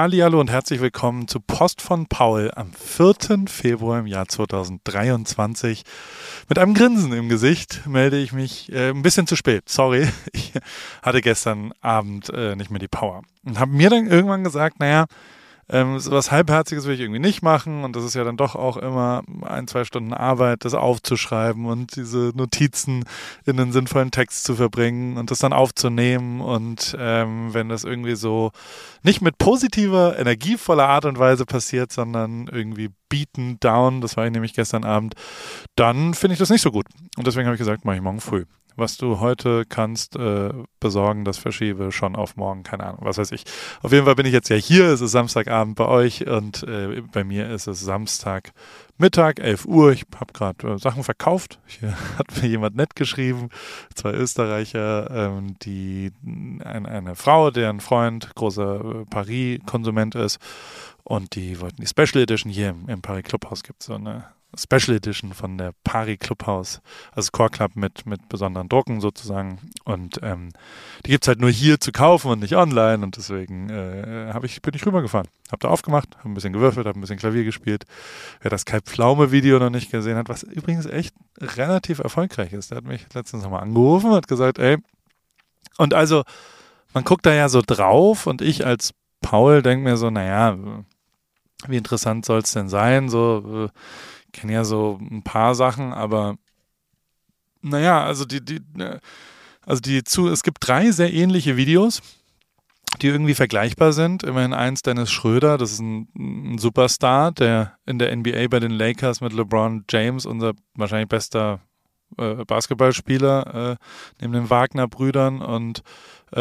Hallihallo und herzlich willkommen zu Post von Paul am 4. Februar im Jahr 2023. Mit einem Grinsen im Gesicht melde ich mich äh, ein bisschen zu spät. Sorry, ich hatte gestern Abend äh, nicht mehr die Power und habe mir dann irgendwann gesagt, naja, ähm, was Halbherziges will ich irgendwie nicht machen und das ist ja dann doch auch immer ein, zwei Stunden Arbeit, das aufzuschreiben und diese Notizen in einen sinnvollen Text zu verbringen und das dann aufzunehmen und ähm, wenn das irgendwie so nicht mit positiver, energievoller Art und Weise passiert, sondern irgendwie beaten down, das war ich nämlich gestern Abend, dann finde ich das nicht so gut. Und deswegen habe ich gesagt, mache ich morgen früh was du heute kannst äh, besorgen, das verschiebe schon auf morgen, keine Ahnung, was weiß ich. Auf jeden Fall bin ich jetzt ja hier, es ist Samstagabend bei euch und äh, bei mir ist es Samstag Mittag, 11 Uhr. Ich habe gerade äh, Sachen verkauft. Hier hat mir jemand nett geschrieben, zwei Österreicher, ähm, die ein, eine Frau, deren Freund großer äh, Paris-Konsument ist und die wollten die Special Edition hier im, im Paris Clubhaus gibt so eine Special Edition von der Pari Clubhouse, also Core Club mit, mit besonderen Drucken sozusagen. Und ähm, die gibt es halt nur hier zu kaufen und nicht online. Und deswegen äh, ich, bin ich rübergefahren. Hab da aufgemacht, habe ein bisschen gewürfelt, habe ein bisschen Klavier gespielt. Wer das Kai Pflaume-Video noch nicht gesehen hat, was übrigens echt relativ erfolgreich ist, der hat mich letztens nochmal angerufen und hat gesagt, ey, und also, man guckt da ja so drauf und ich als Paul denke mir so, naja, wie interessant soll es denn sein? So, äh, kenne ja so ein paar Sachen, aber naja, also die, die, ne, also die zu, es gibt drei sehr ähnliche Videos, die irgendwie vergleichbar sind. Immerhin eins Dennis Schröder, das ist ein, ein Superstar, der in der NBA bei den Lakers mit LeBron James, unser wahrscheinlich bester äh, Basketballspieler, äh, neben den Wagner-Brüdern und äh,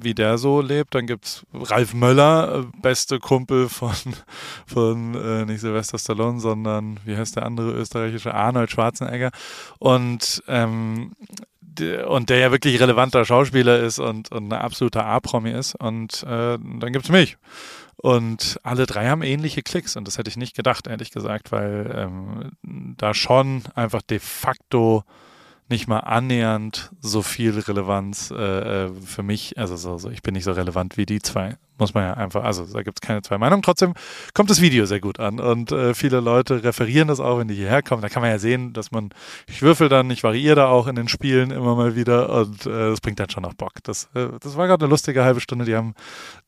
wie der so lebt. Dann gibt es Ralf Möller, äh, beste Kumpel von, von nicht Sylvester Stallone, sondern wie heißt der andere österreichische Arnold Schwarzenegger. Und ähm, und der ja wirklich relevanter Schauspieler ist und, und ein absoluter A-Promi ist. Und äh, dann gibt es mich. Und alle drei haben ähnliche Klicks und das hätte ich nicht gedacht, ehrlich gesagt, weil ähm, da schon einfach de facto nicht mal annähernd so viel Relevanz äh, äh, für mich, also so, so, ich bin nicht so relevant wie die zwei muss man ja einfach, also da gibt es keine zwei Meinungen. Trotzdem kommt das Video sehr gut an und äh, viele Leute referieren das auch, wenn die hierher kommen. Da kann man ja sehen, dass man, ich würfel dann, ich variiere da auch in den Spielen immer mal wieder und äh, das bringt dann schon noch Bock. Das, äh, das war gerade eine lustige halbe Stunde. Die haben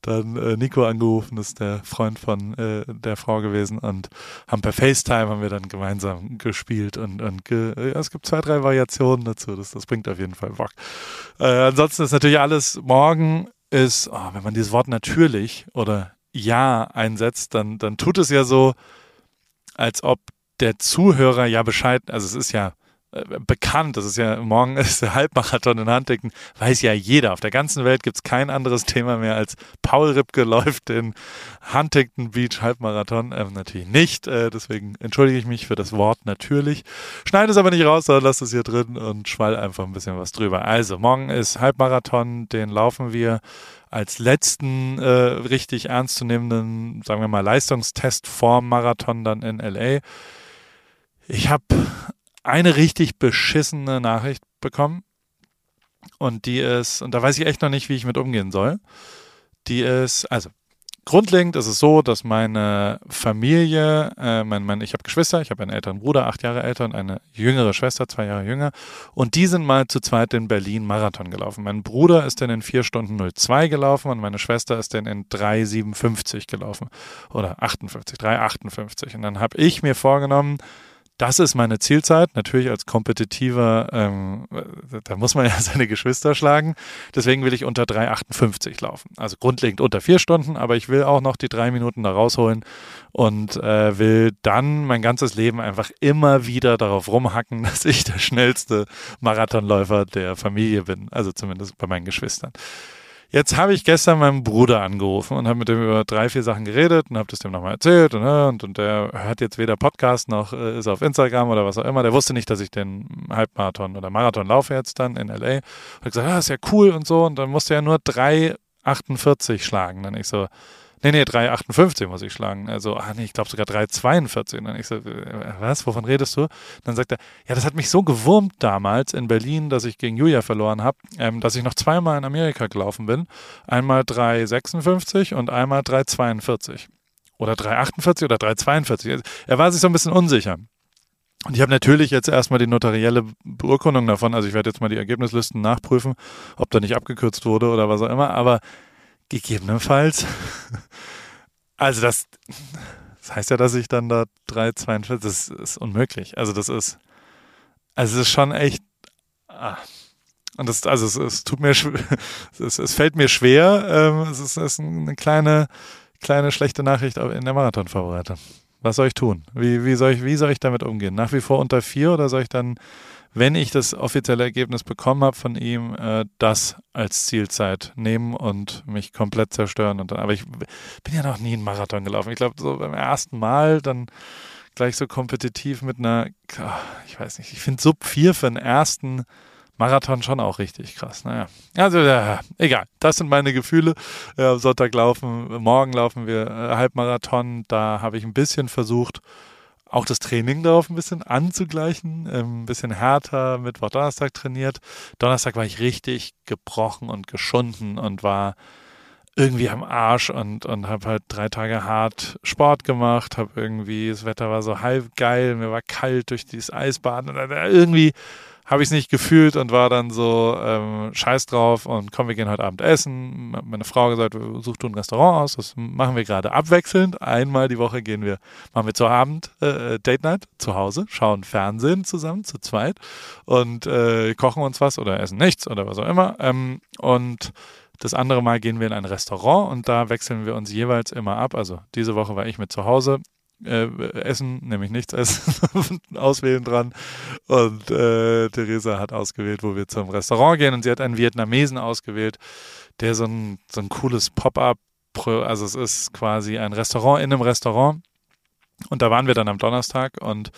dann äh, Nico angerufen, das ist der Freund von äh, der Frau gewesen und haben per FaceTime haben wir dann gemeinsam gespielt und, und ge, ja, es gibt zwei, drei Variationen dazu. Das, das bringt auf jeden Fall Bock. Äh, ansonsten ist natürlich alles morgen ist, oh, wenn man dieses Wort natürlich oder ja einsetzt, dann, dann tut es ja so, als ob der Zuhörer ja Bescheid, also es ist ja bekannt, das ist ja, morgen ist der Halbmarathon in Huntington, weiß ja jeder. Auf der ganzen Welt gibt es kein anderes Thema mehr als Paul Ripke läuft den Huntington Beach Halbmarathon. Ähm, natürlich nicht, äh, deswegen entschuldige ich mich für das Wort natürlich. Schneide es aber nicht raus, sondern lass es hier drin und schwall einfach ein bisschen was drüber. Also, morgen ist Halbmarathon, den laufen wir als letzten äh, richtig ernstzunehmenden, sagen wir mal, Leistungstest vorm Marathon dann in LA. Ich habe eine richtig beschissene Nachricht bekommen. Und die ist, und da weiß ich echt noch nicht, wie ich mit umgehen soll. Die ist, also grundlegend ist es so, dass meine Familie, äh, mein, mein, ich habe Geschwister, ich habe einen älteren Bruder, acht Jahre älter und eine jüngere Schwester, zwei Jahre jünger. Und die sind mal zu zweit in Berlin Marathon gelaufen. Mein Bruder ist dann in 4 Stunden 02 gelaufen und meine Schwester ist dann in 3,57 gelaufen. Oder 58, 3,58. Und dann habe ich mir vorgenommen, das ist meine Zielzeit. Natürlich als kompetitiver, ähm, da muss man ja seine Geschwister schlagen. Deswegen will ich unter 3,58 laufen. Also grundlegend unter vier Stunden, aber ich will auch noch die drei Minuten da rausholen und äh, will dann mein ganzes Leben einfach immer wieder darauf rumhacken, dass ich der schnellste Marathonläufer der Familie bin. Also zumindest bei meinen Geschwistern. Jetzt habe ich gestern meinen Bruder angerufen und habe mit dem über drei, vier Sachen geredet und habe das dem nochmal erzählt und, ne, und, und der hört jetzt weder Podcast noch äh, ist auf Instagram oder was auch immer. Der wusste nicht, dass ich den Halbmarathon oder Marathon laufe jetzt dann in LA. Und hat gesagt, ah, ist ja cool und so. Und dann musste er nur 3,48 schlagen. Dann ich so, Nee, nee, 3,58 muss ich schlagen. Also, ah nee, ich glaube sogar 3,42. Und dann ich so, äh, was, wovon redest du? Dann sagt er, ja, das hat mich so gewurmt damals in Berlin, dass ich gegen Julia verloren habe, ähm, dass ich noch zweimal in Amerika gelaufen bin. Einmal 3,56 und einmal 3,42. Oder 3,48 oder 3,42. Er war sich so ein bisschen unsicher. Und ich habe natürlich jetzt erstmal die notarielle Beurkundung davon. Also ich werde jetzt mal die Ergebnislisten nachprüfen, ob da nicht abgekürzt wurde oder was auch immer. Aber gegebenenfalls, also das, das heißt ja, dass ich dann da 3,42, das ist unmöglich. Also das ist, also es ist schon echt, ah. und das, also es, es tut mir, es, es fällt mir schwer. Ähm, es ist, es ist eine kleine, kleine schlechte Nachricht in der Marathonvorbereitung. Was soll ich tun? Wie, wie, soll ich, wie soll ich damit umgehen? Nach wie vor unter vier oder soll ich dann, wenn ich das offizielle Ergebnis bekommen habe von ihm, äh, das als Zielzeit nehmen und mich komplett zerstören? Und dann, aber ich bin ja noch nie einen Marathon gelaufen. Ich glaube, so beim ersten Mal dann gleich so kompetitiv mit einer, ich weiß nicht, ich finde Sub 4 für einen ersten Marathon schon auch richtig krass. Naja, also äh, egal. Das sind meine Gefühle. Äh, Sonntag laufen, morgen laufen wir äh, Halbmarathon. Da habe ich ein bisschen versucht, auch das Training darauf ein bisschen anzugleichen. Ähm, ein bisschen härter Mittwoch, Donnerstag trainiert. Donnerstag war ich richtig gebrochen und geschunden und war irgendwie am Arsch und, und habe halt drei Tage hart Sport gemacht, habe irgendwie, das Wetter war so halb geil, mir war kalt durch dieses Eisbaden und irgendwie habe ich es nicht gefühlt und war dann so ähm, scheiß drauf und komm, wir gehen heute Abend essen. Meine Frau gesagt, such du ein Restaurant aus, das machen wir gerade abwechselnd. Einmal die Woche gehen wir, machen wir zu Abend äh, Date Night zu Hause, schauen Fernsehen zusammen, zu zweit und äh, kochen uns was oder essen nichts oder was auch immer. Ähm, und das andere Mal gehen wir in ein Restaurant und da wechseln wir uns jeweils immer ab. Also diese Woche war ich mit zu Hause äh, essen, nämlich nichts essen, auswählen dran. Und äh, Theresa hat ausgewählt, wo wir zum Restaurant gehen. Und sie hat einen Vietnamesen ausgewählt, der so ein, so ein cooles Pop-up, also es ist quasi ein Restaurant in einem Restaurant. Und da waren wir dann am Donnerstag und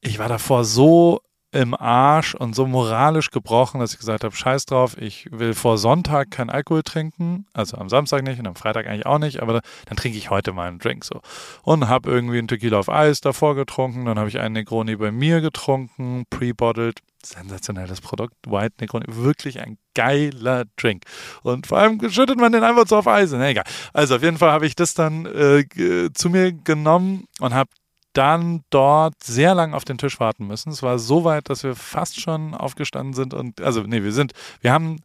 ich war davor so im Arsch und so moralisch gebrochen, dass ich gesagt habe, scheiß drauf, ich will vor Sonntag kein Alkohol trinken, also am Samstag nicht und am Freitag eigentlich auch nicht, aber dann trinke ich heute mal einen Drink so. Und habe irgendwie einen Tequila auf Eis davor getrunken, dann habe ich einen Negroni bei mir getrunken, pre-bottled, sensationelles Produkt, White Negroni, wirklich ein geiler Drink. Und vor allem schüttet man den einfach so auf Eis. Na, egal. Also auf jeden Fall habe ich das dann äh, zu mir genommen und habe dann dort sehr lang auf den Tisch warten müssen. Es war so weit, dass wir fast schon aufgestanden sind und, also, nee, wir sind, wir haben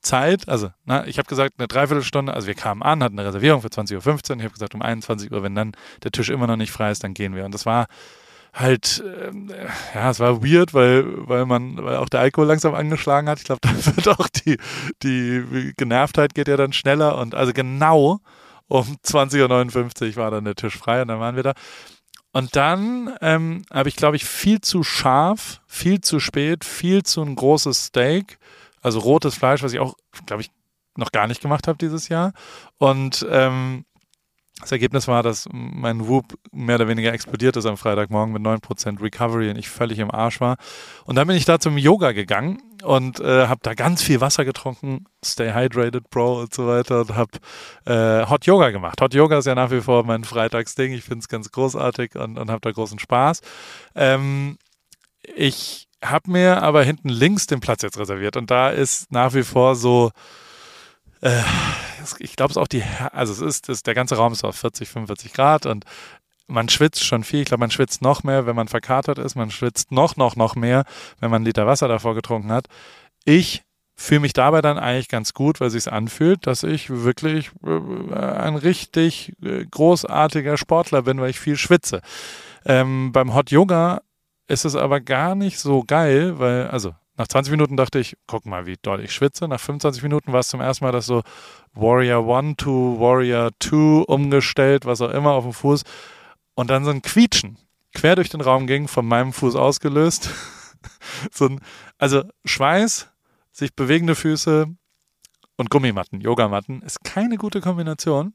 Zeit, also, na, ich habe gesagt, eine Dreiviertelstunde, also wir kamen an, hatten eine Reservierung für 20.15 Uhr, ich habe gesagt, um 21 Uhr, wenn dann der Tisch immer noch nicht frei ist, dann gehen wir. Und das war halt, äh, ja, es war weird, weil, weil man, weil auch der Alkohol langsam angeschlagen hat. Ich glaube, da wird auch die, die Genervtheit geht ja dann schneller und also genau um 20.59 Uhr war dann der Tisch frei und dann waren wir da. Und dann ähm, habe ich, glaube ich, viel zu scharf, viel zu spät, viel zu ein großes Steak, also rotes Fleisch, was ich auch, glaube ich, noch gar nicht gemacht habe dieses Jahr. Und ähm, das Ergebnis war, dass mein Whoop mehr oder weniger explodiert ist am Freitagmorgen mit 9% Recovery und ich völlig im Arsch war. Und dann bin ich da zum Yoga gegangen und äh, habe da ganz viel Wasser getrunken, Stay Hydrated Bro und so weiter und habe äh, Hot Yoga gemacht. Hot Yoga ist ja nach wie vor mein Freitagsding. Ich finde es ganz großartig und, und habe da großen Spaß. Ähm, ich habe mir aber hinten links den Platz jetzt reserviert und da ist nach wie vor so äh, ich glaube es auch die, also es ist, ist, der ganze Raum ist auf 40, 45 Grad und man schwitzt schon viel. Ich glaube, man schwitzt noch mehr, wenn man verkatert ist. Man schwitzt noch, noch, noch mehr, wenn man einen Liter Wasser davor getrunken hat. Ich fühle mich dabei dann eigentlich ganz gut, weil sich anfühlt, dass ich wirklich äh, ein richtig äh, großartiger Sportler bin, weil ich viel schwitze. Ähm, beim Hot Yoga ist es aber gar nicht so geil, weil, also nach 20 Minuten dachte ich, guck mal, wie doll ich schwitze. Nach 25 Minuten war es zum ersten Mal, dass so Warrior 1 to Warrior 2 umgestellt, was auch immer auf dem Fuß. Und dann so ein Quietschen quer durch den Raum ging, von meinem Fuß ausgelöst. so ein, also Schweiß, sich bewegende Füße und Gummimatten, Yogamatten, ist keine gute Kombination.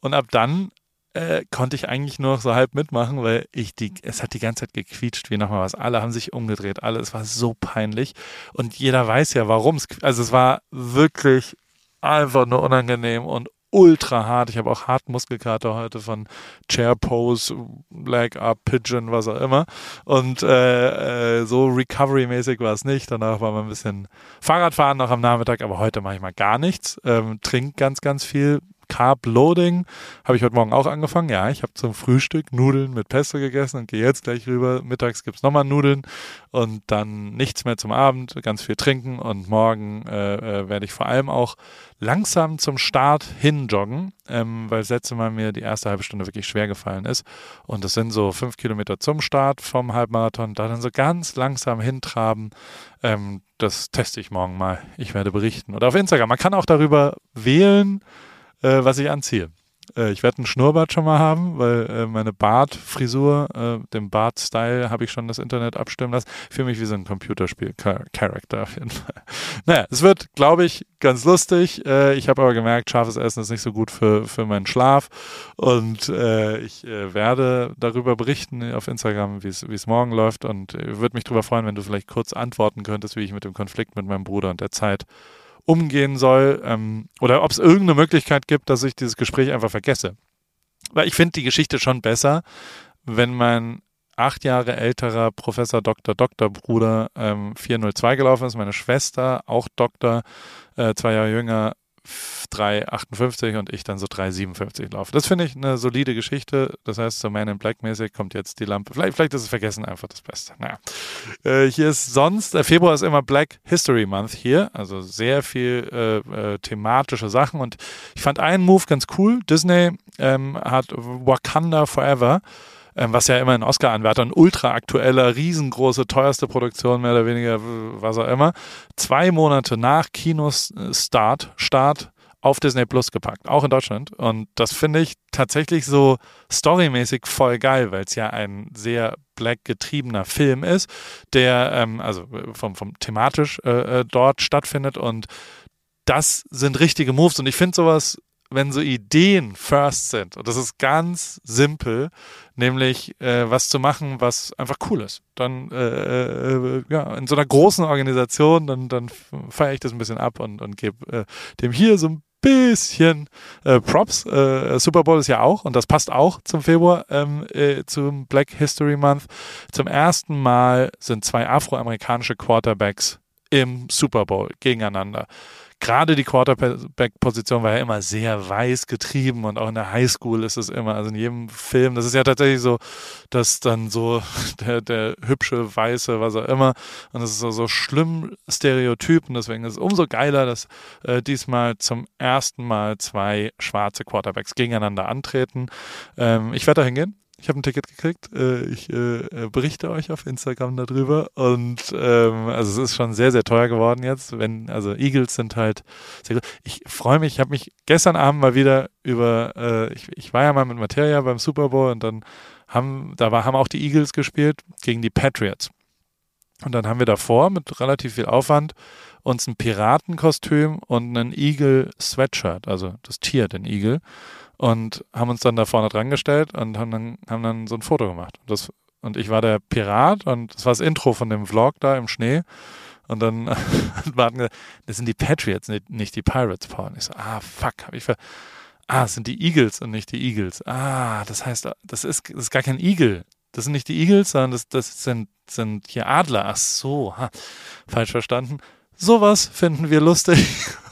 Und ab dann äh, konnte ich eigentlich nur noch so halb mitmachen, weil ich die, es hat die ganze Zeit gequietscht, wie nochmal was. Alle haben sich umgedreht, alle, es war so peinlich. Und jeder weiß ja, warum es, also es war wirklich einfach nur unangenehm und ultra hart. Ich habe auch hart Muskelkater heute von Chair Pose, Leg Up, Pigeon, was auch immer. Und äh, äh, so Recovery-mäßig war es nicht. Danach war mal ein bisschen Fahrradfahren noch am Nachmittag, aber heute mache ich mal gar nichts. Ähm, trink ganz, ganz viel. Carb Loading habe ich heute Morgen auch angefangen. Ja, ich habe zum Frühstück Nudeln mit Pesto gegessen und gehe jetzt gleich rüber. Mittags gibt es nochmal Nudeln und dann nichts mehr zum Abend, ganz viel trinken und morgen äh, äh, werde ich vor allem auch langsam zum Start hin joggen, ähm, weil das letzte Mal mir die erste halbe Stunde wirklich schwer gefallen ist. Und das sind so fünf Kilometer zum Start vom Halbmarathon, da dann so ganz langsam hintraben. Ähm, das teste ich morgen mal. Ich werde berichten. Oder auf Instagram. Man kann auch darüber wählen, äh, was ich anziehe. Äh, ich werde einen Schnurrbart schon mal haben, weil äh, meine Bartfrisur, äh, dem Bart-Style, habe ich schon das Internet abstimmen lassen. Ich fühle mich wie so ein Computerspiel-Charakter auf jeden Fall. Naja, es wird, glaube ich, ganz lustig. Äh, ich habe aber gemerkt, scharfes Essen ist nicht so gut für, für meinen Schlaf. Und äh, ich äh, werde darüber berichten auf Instagram, wie es morgen läuft. Und würde mich darüber freuen, wenn du vielleicht kurz antworten könntest, wie ich mit dem Konflikt mit meinem Bruder und der Zeit umgehen soll ähm, oder ob es irgendeine Möglichkeit gibt, dass ich dieses Gespräch einfach vergesse. Weil ich finde die Geschichte schon besser, wenn mein acht Jahre älterer Professor Dr. Dr. Bruder ähm, 402 gelaufen ist, meine Schwester auch Doktor, äh, zwei Jahre jünger, 3,58 und ich dann so 3,57 laufe. Das finde ich eine solide Geschichte. Das heißt, so Man in Black mäßig kommt jetzt die Lampe. Vielleicht, vielleicht ist es vergessen einfach das Beste. Naja. Äh, hier ist sonst, äh, Februar ist immer Black History Month hier. Also sehr viel äh, äh, thematische Sachen. Und ich fand einen Move ganz cool. Disney ähm, hat Wakanda Forever was ja immer ein Oscar-Anwärter, ein ultra aktueller, riesengroße, teuerste Produktion, mehr oder weniger, was auch immer, zwei Monate nach Kinostart, Start auf Disney Plus gepackt, auch in Deutschland. Und das finde ich tatsächlich so storymäßig voll geil, weil es ja ein sehr black getriebener Film ist, der ähm, also vom, vom thematisch äh, äh dort stattfindet und das sind richtige Moves und ich finde sowas wenn so Ideen first sind, und das ist ganz simpel, nämlich äh, was zu machen, was einfach cool ist. Dann äh, äh, ja, in so einer großen Organisation, dann, dann feiere ich das ein bisschen ab und, und gebe äh, dem hier so ein bisschen äh, Props. Äh, Super Bowl ist ja auch, und das passt auch zum Februar, ähm, äh, zum Black History Month. Zum ersten Mal sind zwei afroamerikanische Quarterbacks im Super Bowl gegeneinander gerade die Quarterback-Position war ja immer sehr weiß getrieben und auch in der Highschool ist es immer, also in jedem Film, das ist ja tatsächlich so, dass dann so der, der hübsche, weiße, was auch immer, und das ist so, so schlimm Stereotyp und deswegen ist es umso geiler, dass äh, diesmal zum ersten Mal zwei schwarze Quarterbacks gegeneinander antreten. Ähm, ich werde da hingehen ich habe ein Ticket gekriegt. Äh, ich äh, äh, berichte euch auf Instagram darüber. Und ähm, also es ist schon sehr, sehr teuer geworden jetzt. Wenn, also Eagles sind halt sehr gut. Ich freue mich, ich habe mich gestern Abend mal wieder über, äh, ich, ich war ja mal mit Materia beim Super Bowl und dann haben, da war, haben auch die Eagles gespielt gegen die Patriots. Und dann haben wir davor mit relativ viel Aufwand uns ein Piratenkostüm und einen Eagle Sweatshirt, also das Tier, den Eagle und haben uns dann da vorne dran gestellt und haben dann, haben dann so ein Foto gemacht. Und, das, und ich war der Pirat und das war das Intro von dem Vlog da im Schnee. Und dann hat Martin gesagt, das sind die Patriots, nicht die Pirates, Paul. Und ich so, ah, fuck, hab ich ver... Ah, es sind die Eagles und nicht die Eagles. Ah, das heißt, das ist, das ist gar kein Eagle. Das sind nicht die Eagles, sondern das, das sind, sind hier Adler. Ach so, ha, falsch verstanden. Sowas finden wir lustig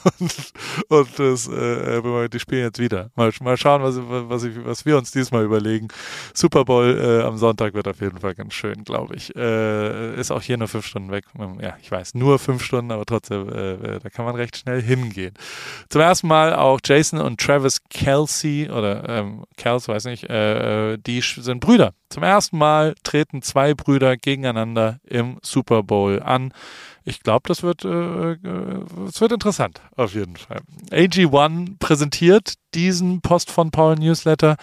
und, und das, äh, die spielen jetzt wieder. Mal, mal schauen, was, was, ich, was wir uns diesmal überlegen. Super Bowl äh, am Sonntag wird auf jeden Fall ganz schön, glaube ich. Äh, ist auch hier nur fünf Stunden weg. Ja, ich weiß, nur fünf Stunden, aber trotzdem, äh, äh da kann man recht schnell hingehen. Zum ersten Mal auch Jason und Travis Kelsey oder ähm, Kels, weiß nicht, äh, äh die sind Brüder. Zum ersten Mal treten zwei Brüder gegeneinander im Super Bowl an ich glaube, das wird, äh, äh, das wird interessant, auf jeden Fall. AG1 präsentiert diesen Post von Paul Newsletter.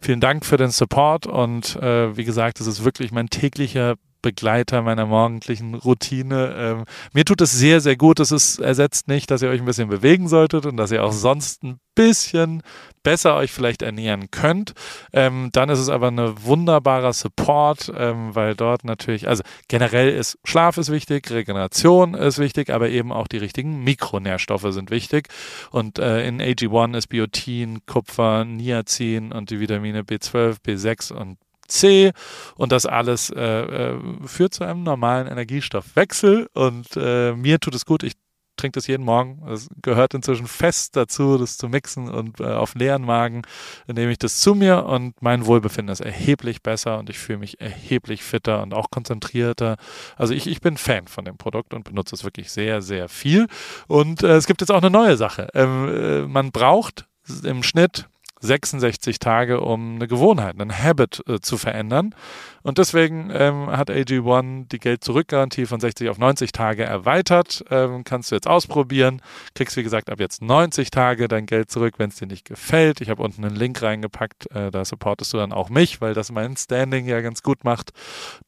Vielen Dank für den Support und äh, wie gesagt, es ist wirklich mein täglicher Begleiter meiner morgendlichen Routine. Ähm, mir tut es sehr, sehr gut. Es ist, ersetzt nicht, dass ihr euch ein bisschen bewegen solltet und dass ihr auch sonst ein bisschen besser euch vielleicht ernähren könnt. Ähm, dann ist es aber ein wunderbarer Support, ähm, weil dort natürlich, also generell ist Schlaf ist wichtig, Regeneration ist wichtig, aber eben auch die richtigen Mikronährstoffe sind wichtig. Und äh, in AG1 ist Biotin, Kupfer, Niacin und die Vitamine B12, B6 und C und das alles äh, äh, führt zu einem normalen Energiestoffwechsel und äh, mir tut es gut. Ich trinke das jeden Morgen. Es gehört inzwischen fest dazu, das zu mixen und äh, auf leeren Magen nehme ich das zu mir und mein Wohlbefinden ist erheblich besser und ich fühle mich erheblich fitter und auch konzentrierter. Also ich, ich bin Fan von dem Produkt und benutze es wirklich sehr, sehr viel. Und äh, es gibt jetzt auch eine neue Sache. Ähm, äh, man braucht im Schnitt 66 Tage, um eine Gewohnheit, einen Habit äh, zu verändern. Und deswegen ähm, hat AG1 die Geld-Zurück-Garantie von 60 auf 90 Tage erweitert. Ähm, kannst du jetzt ausprobieren. Kriegst, wie gesagt, ab jetzt 90 Tage dein Geld zurück, wenn es dir nicht gefällt. Ich habe unten einen Link reingepackt. Äh, da supportest du dann auch mich, weil das mein Standing ja ganz gut macht.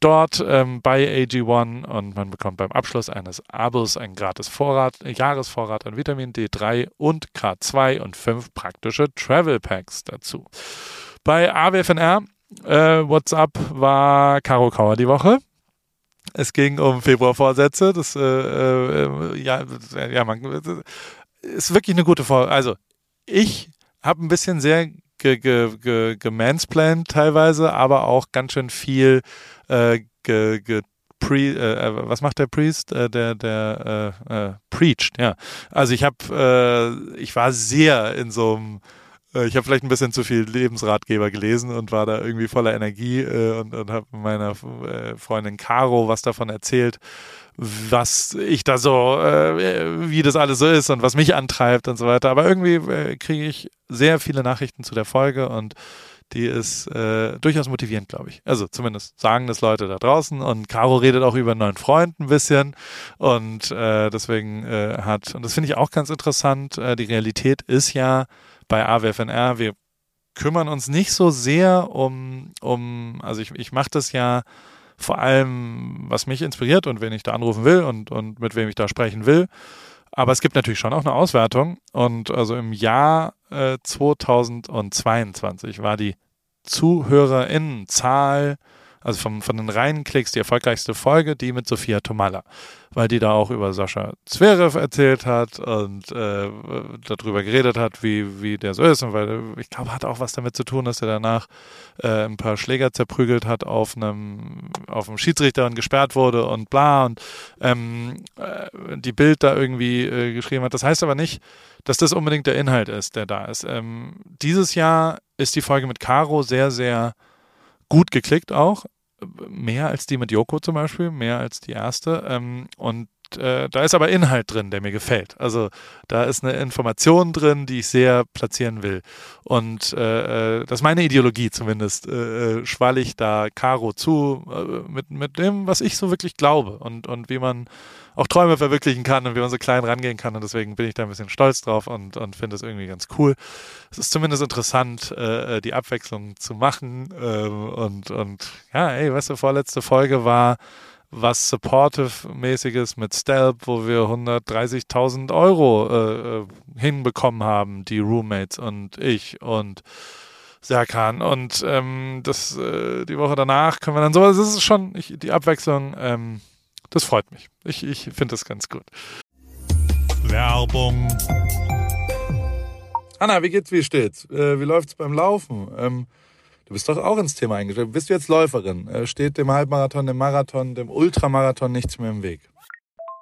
Dort ähm, bei AG1 und man bekommt beim Abschluss eines Abos einen gratis Vorrat, Jahresvorrat an Vitamin D3 und K2 und fünf praktische Travel Packs dazu. Bei AWFNR äh, WhatsApp war Caro Kauer die Woche. Es ging um Februarvorsätze. Das, äh, äh, ja, ja, man, ist wirklich eine gute Vor. Also, ich habe ein bisschen sehr ge, ge, ge, gemansplained teilweise, aber auch ganz schön viel äh, ge, ge Pre, äh, was macht der Priest? Äh, der der äh, äh, preached, ja. Also ich habe, äh, ich war sehr in so einem ich habe vielleicht ein bisschen zu viel Lebensratgeber gelesen und war da irgendwie voller Energie äh, und, und habe meiner äh, Freundin Caro was davon erzählt, was ich da so, äh, wie das alles so ist und was mich antreibt und so weiter. Aber irgendwie äh, kriege ich sehr viele Nachrichten zu der Folge und die ist äh, durchaus motivierend, glaube ich. Also zumindest sagen das Leute da draußen. Und Caro redet auch über einen neuen Freund ein bisschen. Und äh, deswegen äh, hat, und das finde ich auch ganz interessant, äh, die Realität ist ja, bei AWFNR, wir kümmern uns nicht so sehr um, um also ich, ich mache das ja vor allem, was mich inspiriert und wen ich da anrufen will und, und mit wem ich da sprechen will. Aber es gibt natürlich schon auch eine Auswertung. Und also im Jahr äh, 2022 war die Zuhörerinnenzahl also vom, von den reinen Klicks die erfolgreichste Folge, die mit Sophia Tomalla, weil die da auch über Sascha Zverev erzählt hat und äh, darüber geredet hat, wie, wie der so ist und weil ich glaube, hat auch was damit zu tun, dass er danach äh, ein paar Schläger zerprügelt hat auf einem auf einem Schiedsrichter und gesperrt wurde und bla und ähm, äh, die Bild da irgendwie äh, geschrieben hat. Das heißt aber nicht, dass das unbedingt der Inhalt ist, der da ist. Ähm, dieses Jahr ist die Folge mit Caro sehr, sehr gut geklickt auch. Mehr als die mit Yoko zum Beispiel, mehr als die erste. Ähm, und äh, da ist aber Inhalt drin, der mir gefällt. Also da ist eine Information drin, die ich sehr platzieren will. Und äh, äh das ist meine Ideologie zumindest. Äh, äh, schwall ich da Caro zu mit, mit dem, was ich so wirklich glaube und, und wie man auch Träume verwirklichen kann und wie man so klein rangehen kann. Und deswegen bin ich da ein bisschen stolz drauf und, und finde es irgendwie ganz cool. Es ist zumindest interessant, äh, die Abwechslung zu machen. Ähm, und, und ja, ey, weißt du, vorletzte Folge war was Supportive-mäßiges mit Stelp, wo wir 130.000 Euro äh, äh, hinbekommen haben, die Roommates und ich und Serkan. Und ähm, das, äh, die Woche danach können wir dann so, das ist schon ich, die Abwechslung. Ähm, das freut mich. Ich, ich finde das ganz gut. Werbung. Anna, wie geht's, wie steht's? Äh, wie läuft's beim Laufen? Ähm, du bist doch auch ins Thema eingestellt. Bist du jetzt Läuferin? Äh, steht dem Halbmarathon, dem Marathon, dem Ultramarathon nichts mehr im Weg?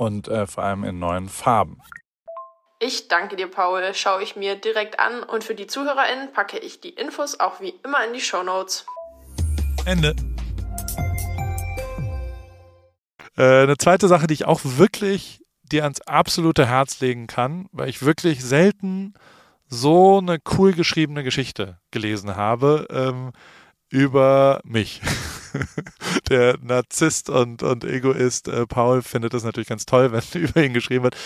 und äh, vor allem in neuen Farben. Ich danke dir, Paul. Schaue ich mir direkt an und für die ZuhörerInnen packe ich die Infos auch wie immer in die Show Notes. Ende. Äh, eine zweite Sache, die ich auch wirklich dir ans absolute Herz legen kann, weil ich wirklich selten so eine cool geschriebene Geschichte gelesen habe ähm, über mich. der Narzisst und, und Egoist äh, Paul findet das natürlich ganz toll, wenn über ihn geschrieben wird.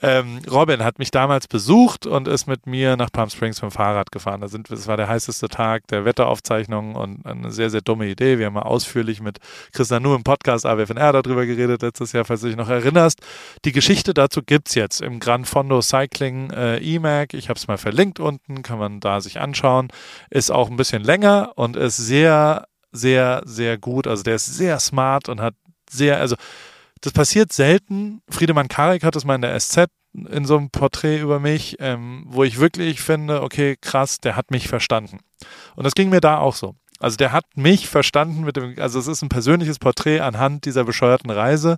Ähm, Robin hat mich damals besucht und ist mit mir nach Palm Springs mit dem Fahrrad gefahren. Da sind, das war der heißeste Tag der Wetteraufzeichnungen und eine sehr, sehr dumme Idee. Wir haben mal ausführlich mit Chris Nanu im Podcast AWFNR darüber geredet letztes Jahr, falls du dich noch erinnerst. Die Geschichte dazu gibt es jetzt im Gran Fondo Cycling äh, E-Mac. Ich habe es mal verlinkt unten, kann man da sich anschauen. Ist auch ein bisschen länger und ist sehr sehr, sehr gut. Also der ist sehr smart und hat sehr, also das passiert selten. Friedemann Karik hat das mal in der SZ in so einem Porträt über mich, ähm, wo ich wirklich finde, okay, krass, der hat mich verstanden. Und das ging mir da auch so. Also der hat mich verstanden mit dem, also es ist ein persönliches Porträt anhand dieser bescheuerten Reise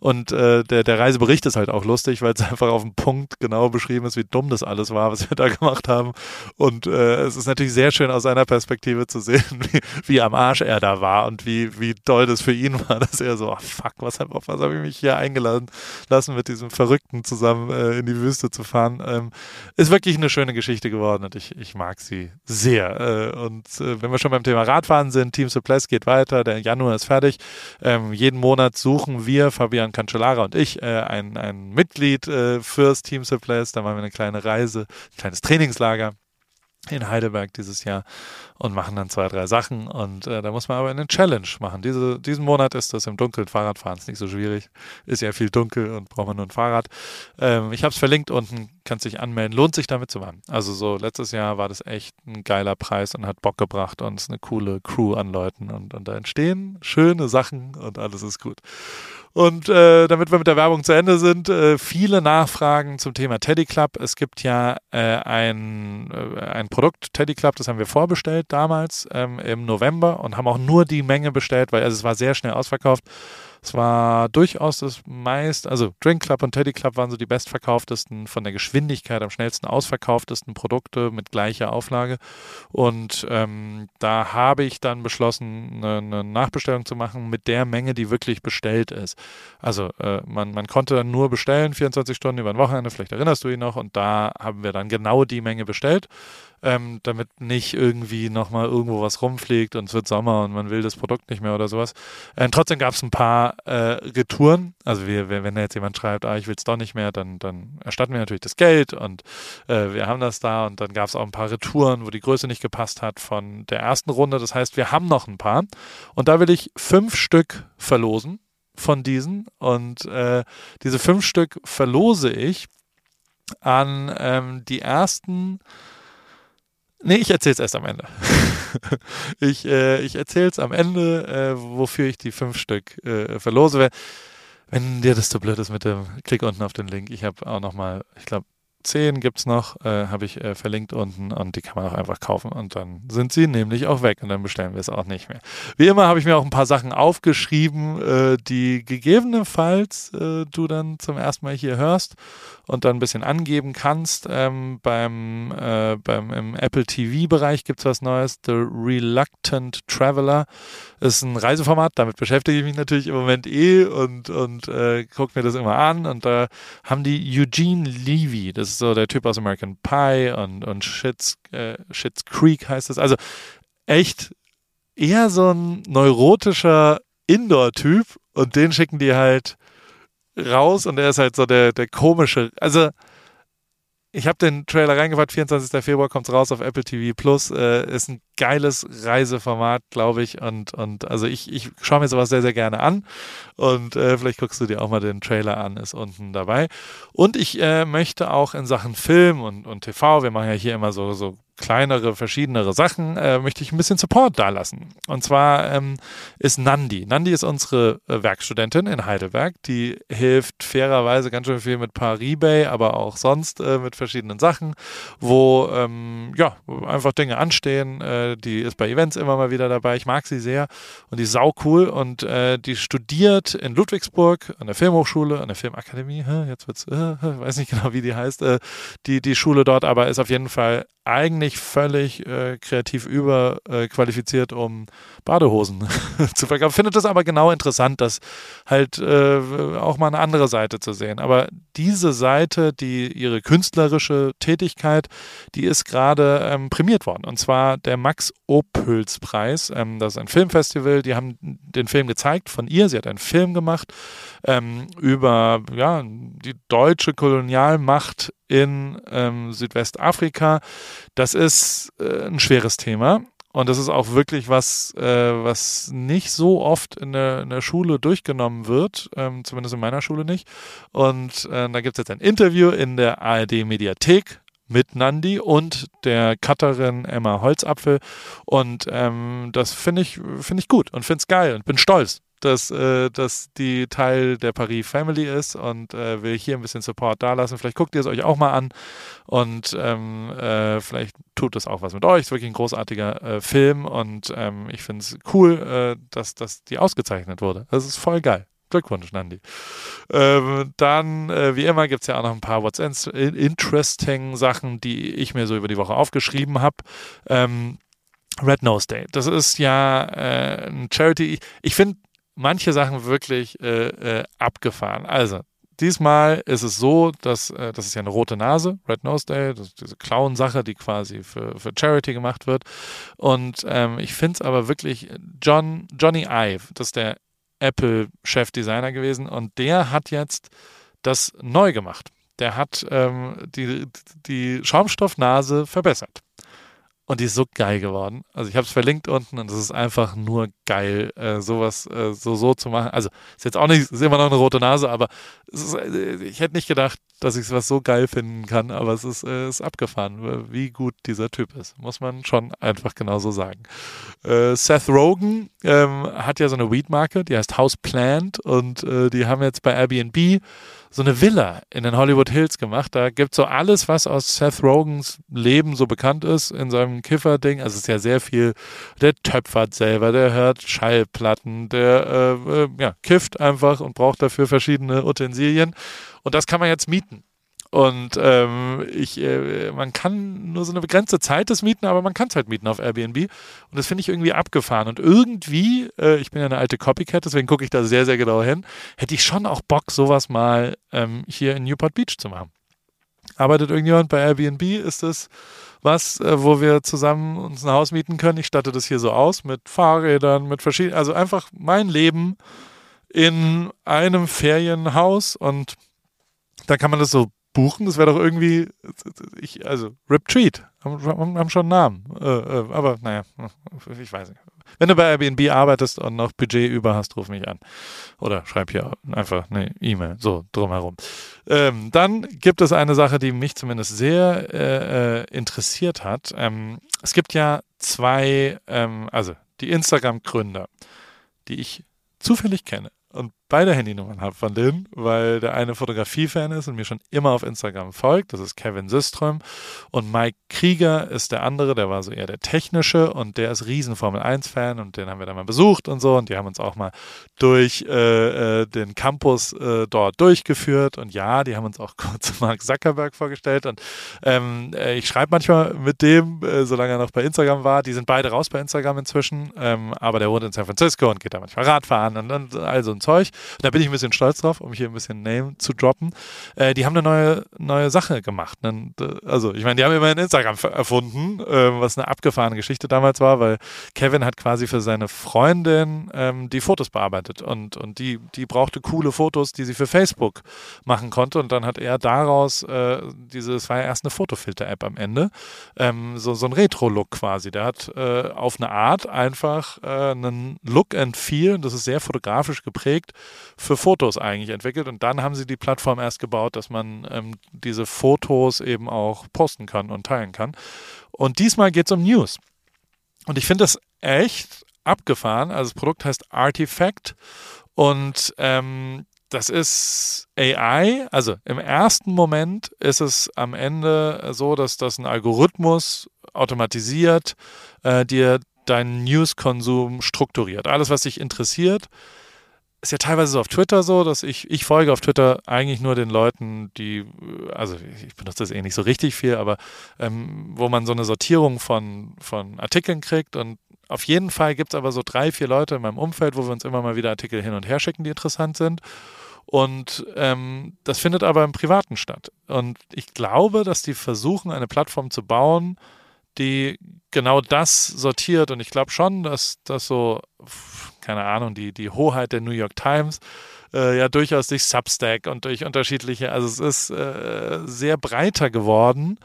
und äh, der, der Reisebericht ist halt auch lustig, weil es einfach auf den Punkt genau beschrieben ist, wie dumm das alles war, was wir da gemacht haben. Und äh, es ist natürlich sehr schön aus seiner Perspektive zu sehen, wie, wie am Arsch er da war und wie, wie toll das für ihn war, dass er so, oh fuck, was, auf was habe ich mich hier eingeladen lassen, mit diesem Verrückten zusammen äh, in die Wüste zu fahren. Ähm, ist wirklich eine schöne Geschichte geworden und ich, ich mag sie sehr. Äh, und äh, wenn wir schon beim Thema Radfahren sind, Team Suppress geht weiter, der Januar ist fertig. Ähm, jeden Monat suchen wir, Fabian Cancellara und ich äh, ein, ein Mitglied äh, fürs Team Supplies. Da machen wir eine kleine Reise, ein kleines Trainingslager in Heidelberg dieses Jahr und machen dann zwei, drei Sachen. Und äh, da muss man aber eine Challenge machen. Diese, diesen Monat ist das im Dunkeln Fahrradfahren ist nicht so schwierig. Ist ja viel dunkel und braucht man nur ein Fahrrad. Ähm, ich habe es verlinkt unten, kannst dich anmelden. Lohnt sich damit zu machen. Also so letztes Jahr war das echt ein geiler Preis und hat Bock gebracht und ist eine coole Crew an Leuten. Und, und da entstehen schöne Sachen und alles ist gut. Und äh, damit wir mit der Werbung zu Ende sind, äh, viele Nachfragen zum Thema Teddy Club. Es gibt ja äh, ein, äh, ein Produkt, Teddy Club, das haben wir vorbestellt damals ähm, im November und haben auch nur die Menge bestellt, weil also es war sehr schnell ausverkauft. Es war durchaus das meist, also Drink Club und Teddy Club waren so die bestverkauftesten, von der Geschwindigkeit am schnellsten ausverkauftesten Produkte mit gleicher Auflage. Und ähm, da habe ich dann beschlossen, eine, eine, Nachbestellung zu machen mit der Menge, die wirklich bestellt ist. Also äh, man, man konnte dann nur bestellen, 24 Stunden über ein Wochenende, vielleicht erinnerst du ihn noch, und da haben wir dann genau die Menge bestellt ähm, damit nicht irgendwie nochmal irgendwo was rumfliegt und es wird Sommer und man will das Produkt nicht mehr oder sowas. Ähm, trotzdem gab es ein paar äh, Retouren. Also wir, wenn da jetzt jemand schreibt, ah, ich will es doch nicht mehr, dann, dann erstatten wir natürlich das Geld und äh, wir haben das da und dann gab es auch ein paar Retouren, wo die Größe nicht gepasst hat von der ersten Runde. Das heißt, wir haben noch ein paar und da will ich fünf Stück verlosen von diesen und äh, diese fünf Stück verlose ich an ähm, die ersten Nee, ich erzähle es erst am Ende. ich äh, ich erzähle es am Ende, äh, wofür ich die fünf Stück äh, verlose. Wenn dir das zu blöd ist mit dem Klick unten auf den Link, ich habe auch nochmal, ich glaube, 10 gibt es noch, äh, habe ich äh, verlinkt unten und die kann man auch einfach kaufen und dann sind sie nämlich auch weg und dann bestellen wir es auch nicht mehr. Wie immer habe ich mir auch ein paar Sachen aufgeschrieben, äh, die gegebenenfalls äh, du dann zum ersten Mal hier hörst und dann ein bisschen angeben kannst. Ähm, beim, äh, beim im Apple TV-Bereich gibt es was Neues. The Reluctant Traveler ist ein Reiseformat, damit beschäftige ich mich natürlich im Moment eh und, und äh, gucke mir das immer an. Und da haben die Eugene Levy, das ist so der Typ aus American Pie und, und Shits, äh, Shits Creek heißt es. Also echt eher so ein neurotischer Indoor-Typ und den schicken die halt raus und er ist halt so der, der komische. Also, ich habe den Trailer reingepackt, 24. Februar kommt es raus auf Apple TV Plus. Äh, ist ein geiles Reiseformat, glaube ich. Und, und also ich, ich schaue mir sowas sehr, sehr gerne an. Und äh, vielleicht guckst du dir auch mal den Trailer an, ist unten dabei. Und ich äh, möchte auch in Sachen Film und, und TV, wir machen ja hier immer so, so kleinere, verschiedenere Sachen, äh, möchte ich ein bisschen Support dalassen. Und zwar ähm, ist Nandi. Nandi ist unsere äh, Werkstudentin in Heidelberg. Die hilft fairerweise ganz schön viel mit Paribay, aber auch sonst äh, mit verschiedenen Sachen, wo ähm, ja einfach Dinge anstehen. Äh, die ist bei Events immer mal wieder dabei. Ich mag sie sehr und die ist sau cool und äh, die studiert in Ludwigsburg an der Filmhochschule, an der Filmakademie. Jetzt wird's, äh, weiß nicht genau, wie die heißt. Äh, die die Schule dort, aber ist auf jeden Fall eigentlich völlig äh, kreativ überqualifiziert, äh, um Badehosen zu verkaufen. Findet es aber genau interessant, das halt äh, auch mal eine andere Seite zu sehen. Aber diese Seite, die ihre künstlerische Tätigkeit, die ist gerade ähm, prämiert worden. Und zwar der Max Opüls Preis. Ähm, das ist ein Filmfestival. Die haben den Film gezeigt von ihr. Sie hat einen Film gemacht ähm, über ja, die deutsche Kolonialmacht in ähm, Südwestafrika. Das ist äh, ein schweres Thema. Und das ist auch wirklich was, äh, was nicht so oft in der, in der Schule durchgenommen wird, ähm, zumindest in meiner Schule nicht. Und äh, da gibt es jetzt ein Interview in der ARD-Mediathek mit Nandi und der Cutterin Emma Holzapfel. Und ähm, das finde ich, finde ich gut und finde es geil und bin stolz, dass, äh, dass die Teil der Paris Family ist und äh, will hier ein bisschen Support dalassen. Vielleicht guckt ihr es euch auch mal an und ähm, äh, vielleicht tut es auch was mit euch. Es ist wirklich ein großartiger äh, Film und ähm, ich finde es cool, äh, dass, dass die ausgezeichnet wurde. Das ist voll geil. Glückwunsch, Nandi. Ähm, dann, äh, wie immer, gibt es ja auch noch ein paar What's interesting Sachen, die ich mir so über die Woche aufgeschrieben habe. Ähm, Red Nose Day. Das ist ja äh, ein Charity. Ich finde manche Sachen wirklich äh, äh, abgefahren. Also, diesmal ist es so, dass äh, das ist ja eine rote Nase, Red Nose Day, das diese Clown-Sache, die quasi für, für Charity gemacht wird. Und ähm, ich finde es aber wirklich, John, Johnny Ive, das ist der Apple-Chef-Designer gewesen und der hat jetzt das neu gemacht. Der hat ähm, die, die Schaumstoffnase verbessert. Und die ist so geil geworden. Also ich habe es verlinkt unten und es ist einfach nur geil, äh, sowas äh, so so zu machen. Also ist jetzt auch nicht, ist immer noch eine rote Nase, aber ist, äh, ich hätte nicht gedacht, dass ich was so geil finden kann, aber es ist, äh, ist abgefahren, wie gut dieser Typ ist. Muss man schon einfach genauso sagen. Äh, Seth Rogen ähm, hat ja so eine Weed-Marke, die heißt Houseplant und äh, die haben jetzt bei Airbnb so eine Villa in den Hollywood Hills gemacht. Da gibt es so alles, was aus Seth Rogans Leben so bekannt ist in seinem Kiffer-Ding. Also es ist ja sehr viel, der töpfert selber, der hört Schallplatten, der äh, äh, ja, kifft einfach und braucht dafür verschiedene Utensilien. Und das kann man jetzt mieten. Und ähm, ich, äh, man kann nur so eine begrenzte Zeit das mieten, aber man kann es halt mieten auf Airbnb. Und das finde ich irgendwie abgefahren. Und irgendwie, äh, ich bin ja eine alte Copycat, deswegen gucke ich da sehr, sehr genau hin, hätte ich schon auch Bock, sowas mal ähm, hier in Newport Beach zu machen. Arbeitet irgendjemand bei Airbnb? Ist das was, äh, wo wir zusammen uns ein Haus mieten können? Ich statte das hier so aus mit Fahrrädern, mit verschiedenen, also einfach mein Leben in einem Ferienhaus und da kann man das so buchen. Das wäre doch irgendwie, ich, also Rip Treat, haben, haben schon einen Namen. Äh, äh, aber naja, ich weiß nicht. Wenn du bei Airbnb arbeitest und noch Budget über hast, ruf mich an. Oder schreib hier einfach eine E-Mail, so drumherum. Ähm, dann gibt es eine Sache, die mich zumindest sehr äh, äh interessiert hat. Ähm, es gibt ja zwei, ähm, also die Instagram-Gründer, die ich zufällig kenne und beide Handynummern habe von denen, weil der eine Fotografie-Fan ist und mir schon immer auf Instagram folgt. Das ist Kevin Syström. Und Mike Krieger ist der andere, der war so eher der technische und der ist riesen Formel 1-Fan und den haben wir dann mal besucht und so. Und die haben uns auch mal durch äh, äh, den Campus äh, dort durchgeführt. Und ja, die haben uns auch kurz Mark Zuckerberg vorgestellt. Und ähm, äh, ich schreibe manchmal mit dem, äh, solange er noch bei Instagram war. Die sind beide raus bei Instagram inzwischen. Ähm, aber der wohnt in San Francisco und geht da manchmal Radfahren und, und all so Zeug. Da bin ich ein bisschen stolz drauf, um hier ein bisschen Name zu droppen. Äh, die haben eine neue, neue Sache gemacht. Also, ich meine, die haben immerhin Instagram erfunden, äh, was eine abgefahrene Geschichte damals war, weil Kevin hat quasi für seine Freundin ähm, die Fotos bearbeitet und, und die, die brauchte coole Fotos, die sie für Facebook machen konnte. Und dann hat er daraus äh, diese, es war ja erst eine Fotofilter-App am Ende, ähm, so, so ein Retro-Look quasi. Der hat äh, auf eine Art einfach äh, einen Look and Feel, das ist sehr fotografisch geprägt, für Fotos eigentlich entwickelt. Und dann haben sie die Plattform erst gebaut, dass man ähm, diese Fotos eben auch posten kann und teilen kann. Und diesmal geht es um News. Und ich finde das echt abgefahren. Also das Produkt heißt Artifact und ähm, das ist AI. Also im ersten Moment ist es am Ende so, dass das ein Algorithmus automatisiert äh, dir deinen News-Konsum strukturiert. Alles, was dich interessiert, ist ja teilweise so auf Twitter so, dass ich, ich folge auf Twitter eigentlich nur den Leuten, die, also ich benutze das eh nicht so richtig viel, aber ähm, wo man so eine Sortierung von, von Artikeln kriegt und auf jeden Fall gibt es aber so drei, vier Leute in meinem Umfeld, wo wir uns immer mal wieder Artikel hin und her schicken, die interessant sind. Und ähm, das findet aber im Privaten statt. Und ich glaube, dass die versuchen, eine Plattform zu bauen, die genau das sortiert. Und ich glaube schon, dass das so, keine Ahnung, die, die Hoheit der New York Times äh, ja durchaus durch Substack und durch unterschiedliche, also es ist äh, sehr breiter geworden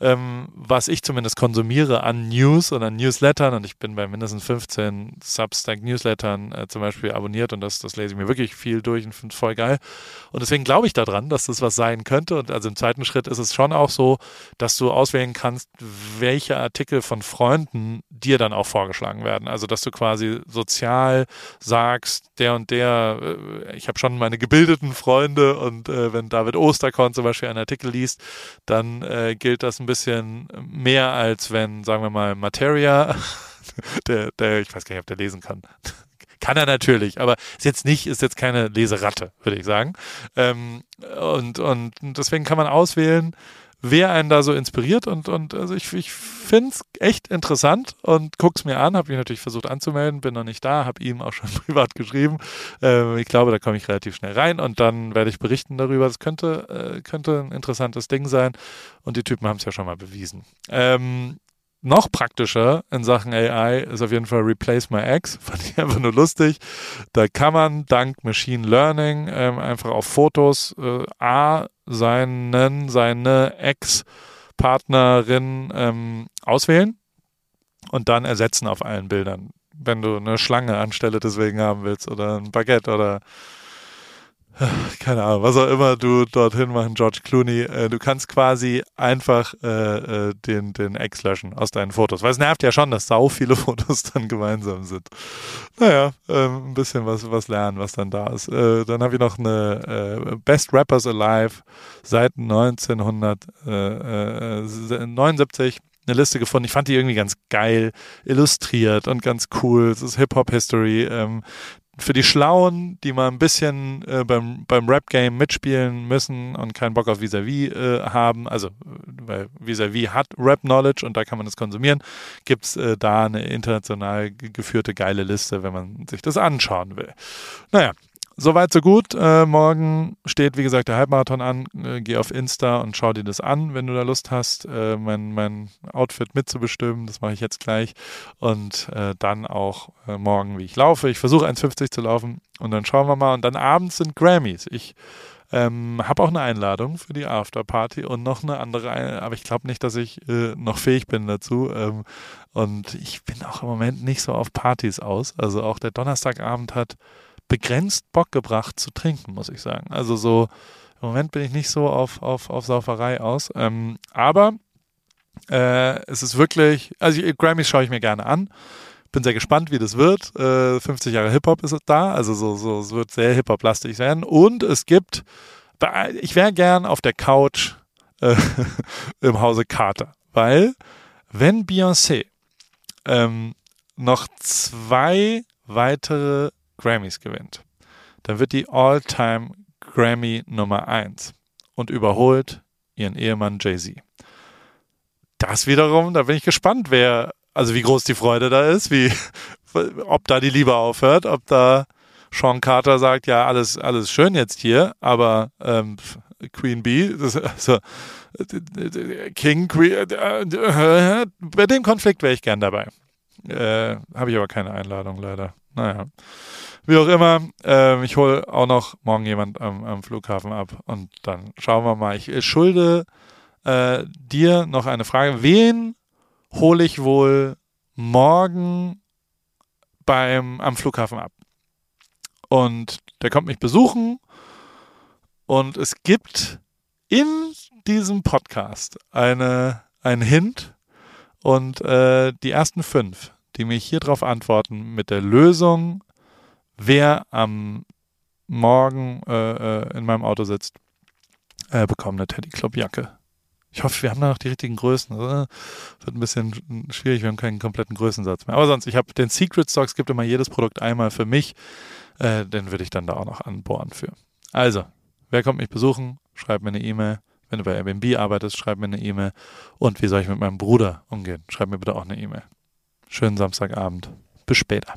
ähm, was ich zumindest konsumiere an News und an Newslettern und ich bin bei mindestens 15 Substack-Newslettern äh, zum Beispiel abonniert und das, das lese ich mir wirklich viel durch und finde es voll geil. Und deswegen glaube ich daran, dass das was sein könnte. Und also im zweiten Schritt ist es schon auch so, dass du auswählen kannst, welche Artikel von Freunden dir dann auch vorgeschlagen werden. Also dass du quasi sozial sagst, der und der, äh, ich habe schon meine gebildeten Freunde und äh, wenn David Osterkorn zum Beispiel einen Artikel liest, dann äh, gilt das ein ein bisschen mehr, als wenn, sagen wir mal, Materia, der, der, ich weiß gar nicht, ob der lesen kann. Kann er natürlich, aber ist jetzt nicht, ist jetzt keine Leseratte, würde ich sagen. Ähm, und, und deswegen kann man auswählen, wer einen da so inspiriert und, und also ich, ich finde es echt interessant und gucke es mir an, habe mich natürlich versucht anzumelden, bin noch nicht da, habe ihm auch schon privat geschrieben. Ähm, ich glaube, da komme ich relativ schnell rein und dann werde ich berichten darüber. Das könnte, äh, könnte ein interessantes Ding sein und die Typen haben es ja schon mal bewiesen. Ähm, noch praktischer in Sachen AI ist auf jeden Fall Replace My Ex. Fand ich einfach nur lustig. Da kann man dank Machine Learning ähm, einfach auf Fotos äh, A seinen, seine Ex-Partnerin ähm, auswählen und dann ersetzen auf allen Bildern. Wenn du eine Schlange anstelle deswegen haben willst oder ein Baguette oder keine Ahnung, was auch immer du dorthin machen, George Clooney, äh, du kannst quasi einfach äh, äh, den, den Ex löschen aus deinen Fotos. Weil es nervt ja schon, dass sau viele Fotos dann gemeinsam sind. Naja, ähm, ein bisschen was, was lernen, was dann da ist. Äh, dann habe ich noch eine äh, Best Rappers Alive seit 1979 eine Liste gefunden. Ich fand die irgendwie ganz geil illustriert und ganz cool. Es ist Hip-Hop-History. Ähm, für die Schlauen, die mal ein bisschen äh, beim, beim Rap-Game mitspielen müssen und keinen Bock auf Vis-a-vis äh, haben, also weil Vis-a-vis hat Rap-Knowledge und da kann man das konsumieren, gibt es äh, da eine international geführte geile Liste, wenn man sich das anschauen will. Naja, Soweit, so gut. Äh, morgen steht, wie gesagt, der Halbmarathon an. Äh, geh auf Insta und schau dir das an, wenn du da Lust hast, äh, mein, mein Outfit mitzubestimmen. Das mache ich jetzt gleich. Und äh, dann auch äh, morgen, wie ich laufe. Ich versuche 1,50 zu laufen und dann schauen wir mal. Und dann abends sind Grammys. Ich ähm, habe auch eine Einladung für die Afterparty und noch eine andere, aber ich glaube nicht, dass ich äh, noch fähig bin dazu. Ähm, und ich bin auch im Moment nicht so auf Partys aus. Also auch der Donnerstagabend hat begrenzt Bock gebracht zu trinken, muss ich sagen. Also so, im Moment bin ich nicht so auf, auf, auf Sauferei aus. Ähm, aber äh, es ist wirklich, also Grammys schaue ich mir gerne an. Bin sehr gespannt, wie das wird. Äh, 50 Jahre Hip-Hop ist da, also so, so, es wird sehr Hip-Hop-lastig werden. Und es gibt, ich wäre gern auf der Couch äh, im Hause Carter, weil wenn Beyoncé ähm, noch zwei weitere Grammys gewinnt, dann wird die All-Time Grammy Nummer 1 und überholt ihren Ehemann Jay-Z. Das wiederum, da bin ich gespannt, wer, also wie groß die Freude da ist, wie, ob da die Liebe aufhört, ob da Sean Carter sagt, ja, alles, alles schön jetzt hier, aber ähm, Queen Bee, das, also, King, Queen, äh, bei dem Konflikt wäre ich gern dabei. Äh, Habe ich aber keine Einladung leider. Naja. Wie auch immer, äh, ich hole auch noch morgen jemand am, am, Flughafen ab und dann schauen wir mal. Ich schulde äh, dir noch eine Frage. Wen hole ich wohl morgen beim, am Flughafen ab? Und der kommt mich besuchen und es gibt in diesem Podcast eine, einen Hint und äh, die ersten fünf, die mich hier drauf antworten mit der Lösung wer am Morgen äh, äh, in meinem Auto sitzt, äh, bekommt eine Teddy Club Jacke. Ich hoffe, wir haben da noch die richtigen Größen. Oder? Wird ein bisschen schwierig, wir haben keinen kompletten Größensatz mehr. Aber sonst, ich habe den Secret Stocks, gibt immer jedes Produkt einmal für mich. Äh, den würde ich dann da auch noch anbohren für. Also, wer kommt mich besuchen? Schreib mir eine E-Mail. Wenn du bei Airbnb arbeitest, schreib mir eine E-Mail. Und wie soll ich mit meinem Bruder umgehen? Schreib mir bitte auch eine E-Mail. Schönen Samstagabend. Bis später.